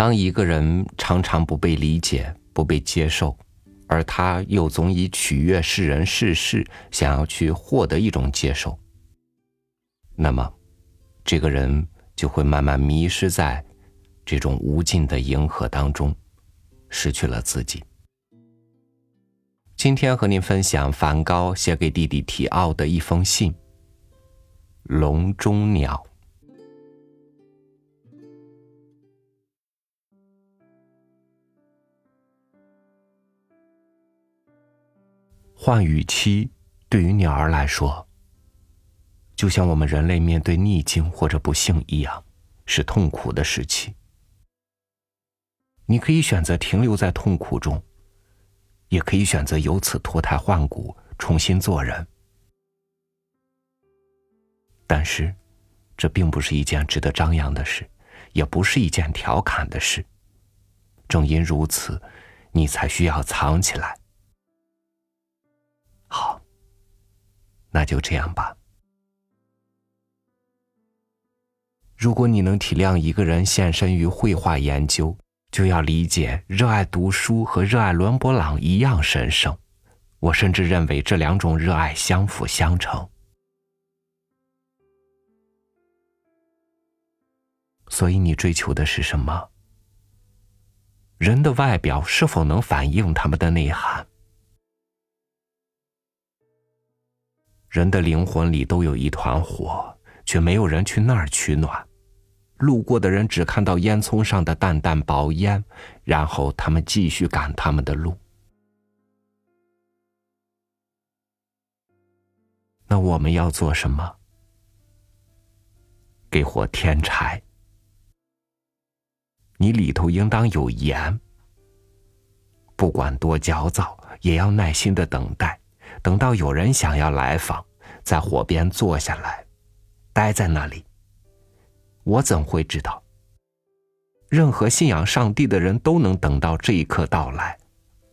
当一个人常常不被理解、不被接受，而他又总以取悦世人世事，想要去获得一种接受，那么，这个人就会慢慢迷失在这种无尽的迎合当中，失去了自己。今天和您分享梵高写给弟弟提奥的一封信。笼中鸟，换语期对于鸟儿来说，就像我们人类面对逆境或者不幸一样，是痛苦的时期。你可以选择停留在痛苦中。也可以选择由此脱胎换骨，重新做人。但是，这并不是一件值得张扬的事，也不是一件调侃的事。正因如此，你才需要藏起来。好，那就这样吧。如果你能体谅一个人献身于绘画研究，就要理解，热爱读书和热爱伦勃朗一样神圣。我甚至认为这两种热爱相辅相成。所以，你追求的是什么？人的外表是否能反映他们的内涵？人的灵魂里都有一团火，却没有人去那儿取暖。路过的人只看到烟囱上的淡淡薄烟，然后他们继续赶他们的路。那我们要做什么？给火添柴。你里头应当有盐。不管多焦躁，也要耐心的等待，等到有人想要来访，在火边坐下来，待在那里。我怎会知道？任何信仰上帝的人都能等到这一刻到来，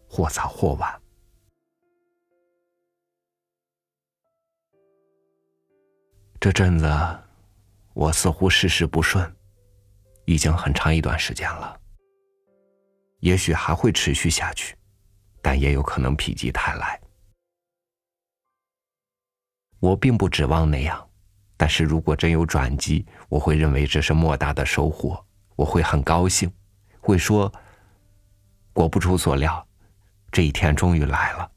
或早或晚。这阵子，我似乎事事不顺，已经很长一段时间了。也许还会持续下去，但也有可能否极泰来。我并不指望那样。但是如果真有转机，我会认为这是莫大的收获，我会很高兴，会说：“果不出所料，这一天终于来了。”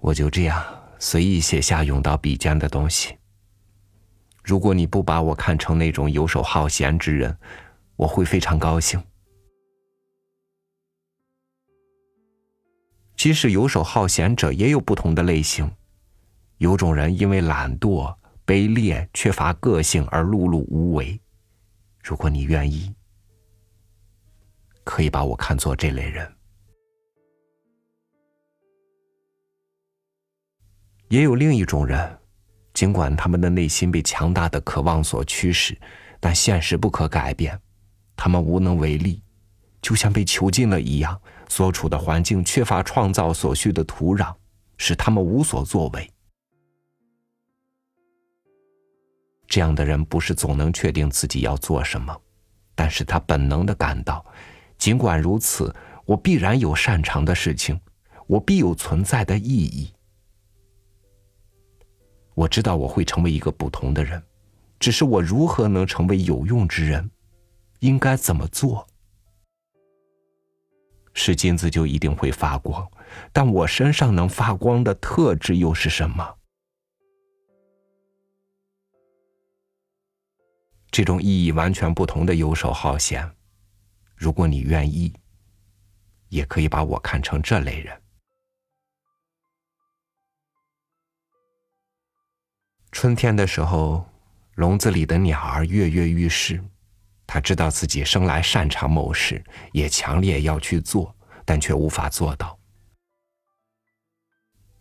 我就这样随意写下涌到笔尖的东西。如果你不把我看成那种游手好闲之人，我会非常高兴。即使游手好闲者也有不同的类型。有种人因为懒惰、卑劣、缺乏个性而碌碌无为。如果你愿意，可以把我看作这类人。也有另一种人，尽管他们的内心被强大的渴望所驱使，但现实不可改变，他们无能为力，就像被囚禁了一样。所处的环境缺乏创造所需的土壤，使他们无所作为。这样的人不是总能确定自己要做什么，但是他本能的感到，尽管如此，我必然有擅长的事情，我必有存在的意义。我知道我会成为一个不同的人，只是我如何能成为有用之人，应该怎么做？是金子就一定会发光，但我身上能发光的特质又是什么？这种意义完全不同的游手好闲，如果你愿意，也可以把我看成这类人。春天的时候，笼子里的鸟儿跃跃欲试，他知道自己生来擅长某事，也强烈要去做，但却无法做到。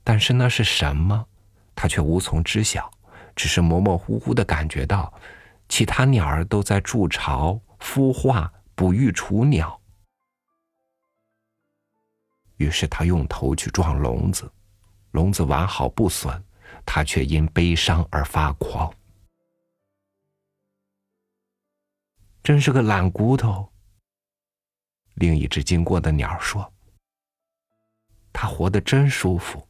但是那是什么，他却无从知晓，只是模模糊糊的感觉到。其他鸟儿都在筑巢、孵化、哺育雏鸟。于是他用头去撞笼子，笼子完好不损，他却因悲伤而发狂。真是个懒骨头。另一只经过的鸟说：“它活得真舒服。”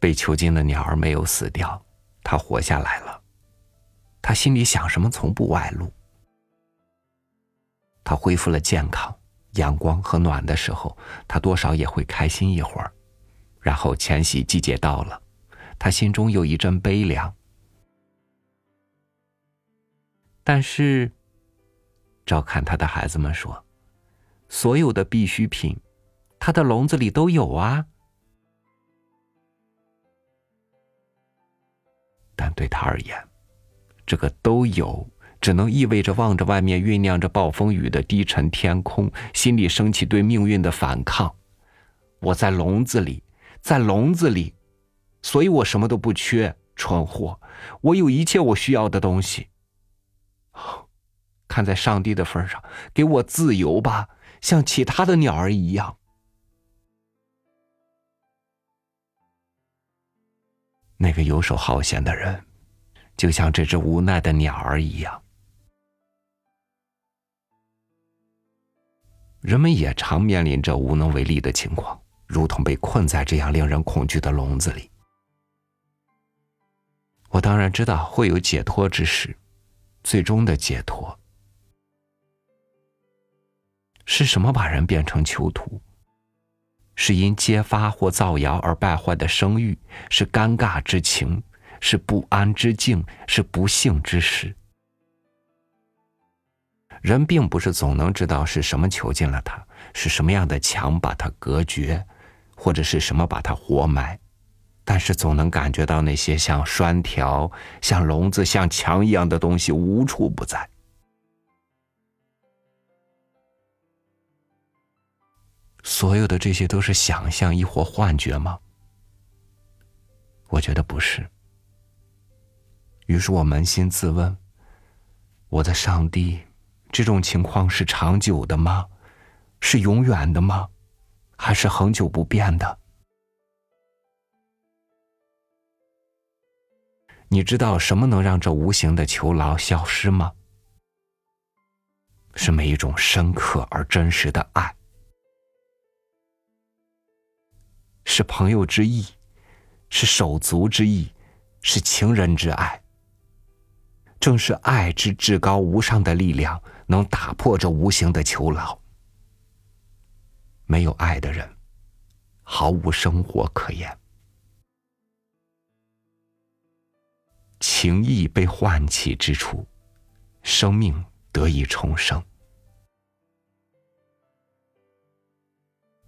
被囚禁的鸟儿没有死掉，它活下来了。他心里想什么，从不外露。他恢复了健康，阳光和暖的时候，他多少也会开心一会儿。然后迁徙季节到了，他心中有一阵悲凉。但是，照看他的孩子们说，所有的必需品，他的笼子里都有啊。但对他而言，这个都有，只能意味着望着外面酝酿着暴风雨的低沉天空，心里升起对命运的反抗。我在笼子里，在笼子里，所以我什么都不缺，蠢货，我有一切我需要的东西。看在上帝的份上，给我自由吧，像其他的鸟儿一样。那个游手好闲的人，就像这只无奈的鸟儿一样。人们也常面临着无能为力的情况，如同被困在这样令人恐惧的笼子里。我当然知道会有解脱之时，最终的解脱。是什么把人变成囚徒？是因揭发或造谣而败坏的声誉，是尴尬之情，是不安之境，是不幸之事。人并不是总能知道是什么囚禁了他，是什么样的墙把他隔绝，或者是什么把他活埋，但是总能感觉到那些像栓条、像笼子、像墙一样的东西无处不在。所有的这些都是想象亦或幻觉吗？我觉得不是。于是我扪心自问：我的上帝，这种情况是长久的吗？是永远的吗？还是恒久不变的？你知道什么能让这无形的囚牢消失吗？是每一种深刻而真实的爱。是朋友之意，是手足之意，是情人之爱。正是爱之至高无上的力量，能打破这无形的囚牢。没有爱的人，毫无生活可言。情意被唤起之处，生命得以重生。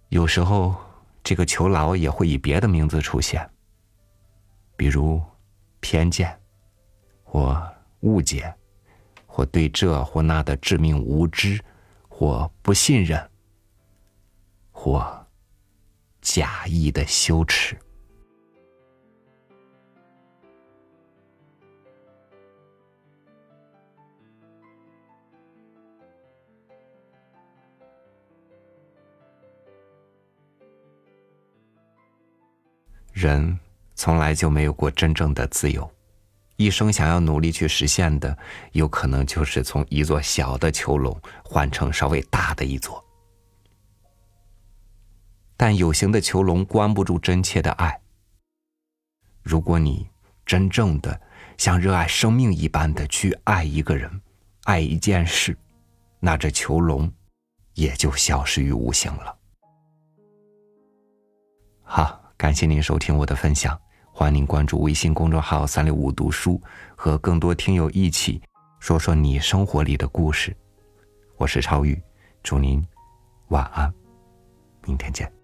有时候。这个囚牢也会以别的名字出现，比如偏见，或误解，或对这或那的致命无知，或不信任，或假意的羞耻。人从来就没有过真正的自由，一生想要努力去实现的，有可能就是从一座小的囚笼换成稍微大的一座。但有形的囚笼关不住真切的爱。如果你真正的像热爱生命一般的去爱一个人、爱一件事，那这囚笼也就消失于无形了。好。感谢您收听我的分享，欢迎您关注微信公众号“三六五读书”，和更多听友一起说说你生活里的故事。我是超宇，祝您晚安，明天见。